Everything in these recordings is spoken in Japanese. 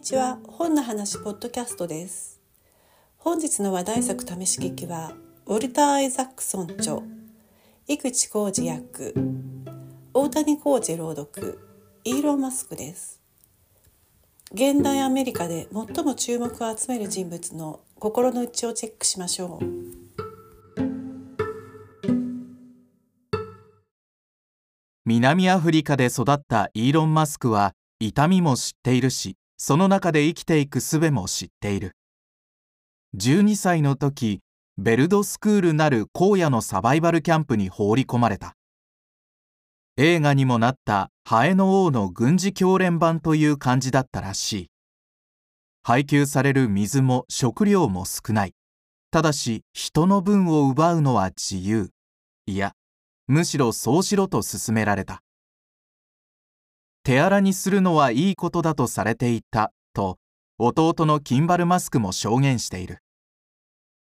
にちは本の話ポッドキャストです。本日の話題作試し聞きはウォルター・アイザックソン著井口浩二役大谷浩二朗読イーロン・マスクです。現代アメリカで最も注目を集める人物の心の内をチェックしましょう。南アフリカで育ったイーロン・マスクは痛みも知っているしその中で生きていく術も知っている。12歳の時ベルドスクールなる荒野のサバイバルキャンプに放り込まれた。映画にもなったハエの王の軍事教練版という感じだったらしい。配給される水も食料も少ない。ただし人の分を奪うのは自由。いやむしろそうしろと勧められた。手荒にするのはいいことだとされていたと弟のキンバルマスクも証言している。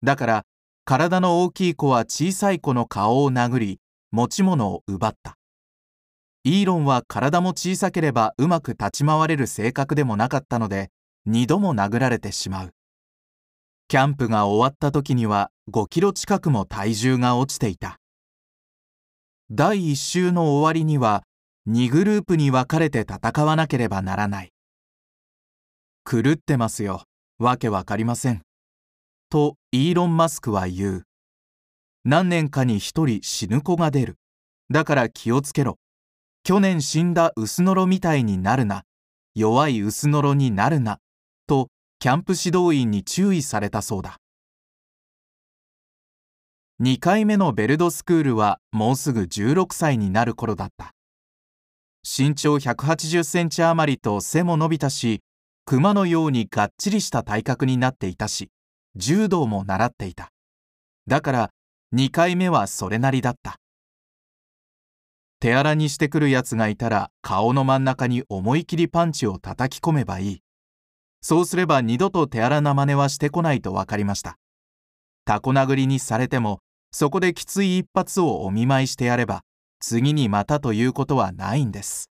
だから体の大きい子は小さい子の顔を殴り持ち物を奪った。イーロンは体も小さければうまく立ち回れる性格でもなかったので二度も殴られてしまう。キャンプが終わった時には5キロ近くも体重が落ちていた。第1週の終わりには2グループに分かれて戦わなければならない。狂ってますよ。わけわかりません。とイーロン・マスクは言う。何年かに一人死ぬ子が出る。だから気をつけろ。去年死んだ薄のろみたいになるな。弱い薄のろになるな。とキャンプ指導員に注意されたそうだ。2回目のベルドスクールはもうすぐ16歳になる頃だった。身長180センチ余りと背も伸びたし熊のようにがっちりした体格になっていたし柔道も習っていた。だから2回目はそれなりだった。手荒にしてくるやつがいたら顔の真ん中に思い切りパンチを叩き込めばいい。そうすれば二度と手荒な真似はしてこないと分かりました。タコ殴りにされてもそこできつい一発をお見舞いしてやれば次にまたということはないんです。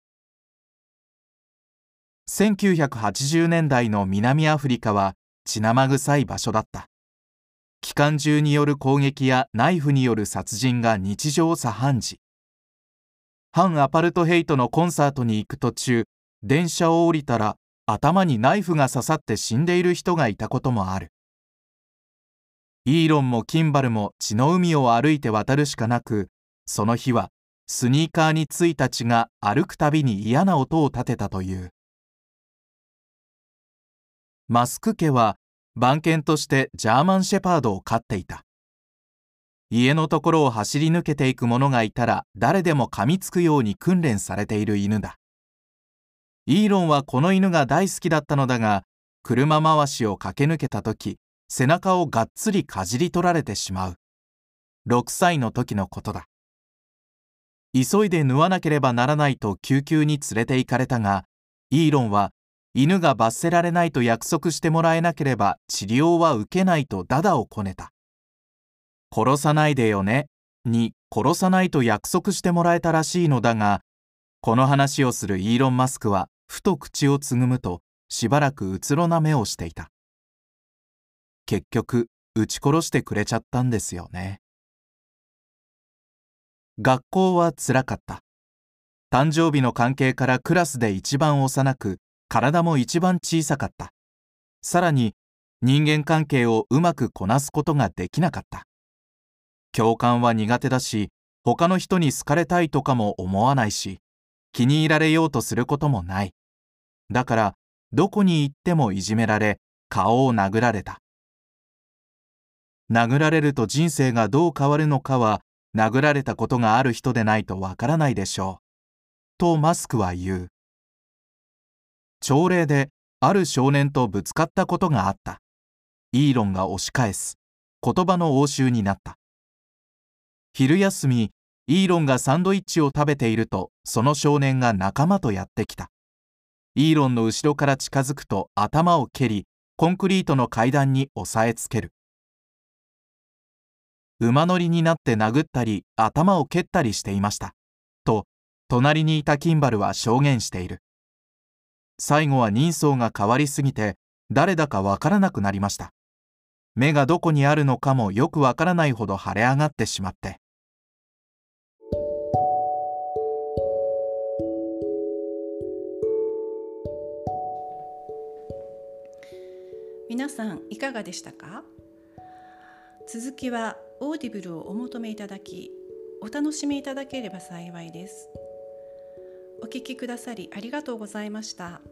1980年代の南アフリカは血生臭い場所だった。機関銃による攻撃やナイフによる殺人が日常茶飯事。反アパルトヘイトのコンサートに行く途中電車を降りたら頭にナイフが刺さって死んでいる人がいたこともある。イーロンもキンバルも血の海を歩いて渡るしかなくその日はスニーカーについた血が歩くたびに嫌な音を立てたという。マスク家は番犬としてジャーマンシェパードを飼っていた。家のところを走り抜けていく者がいたら誰でも噛みつくように訓練されている犬だ。イーロンはこの犬が大好きだったのだが車回しを駆け抜けた時背中をがっつりかじり取られてしまう。6歳の時のことだ。急いで縫わなければならないと救急に連れて行かれたがイーロンは犬が罰せられないと約束してもらえなければ治療は受けないとダダをこねた。殺さないでよねに殺さないと約束してもらえたらしいのだがこの話をするイーロン・マスクはふと口をつぐむとしばらくうつろな目をしていた。結局撃ち殺してくれちゃったんですよね。学校はつらかった。誕生日の関係からクラスで一番幼く体も一番小さかった。さらに人間関係をうまくこなすことができなかった。共感は苦手だし他の人に好かれたいとかも思わないし気に入られようとすることもない。だからどこに行ってもいじめられ顔を殴られた。殴られると人生がどう変わるのかは殴られたことがある人でないとわからないでしょう。とマスクは言う。朝礼である少年とぶつかったことがあった。イーロンが押し返す。言葉の応酬になった。昼休み、イーロンがサンドイッチを食べていると、その少年が仲間とやってきた。イーロンの後ろから近づくと頭を蹴り、コンクリートの階段に押さえつける。馬乗りになって殴ったり頭を蹴ったりしていました。と隣にいたキンバルは証言している。最後は人相が変わりすぎて誰だかわからなくなりました。目がどこにあるのかもよくわからないほど腫れ上がってしまって。皆さんいかがでしたか？続きはオーディブルをお求めいただきお楽しみいただければ幸いですお聞きくださりありがとうございました。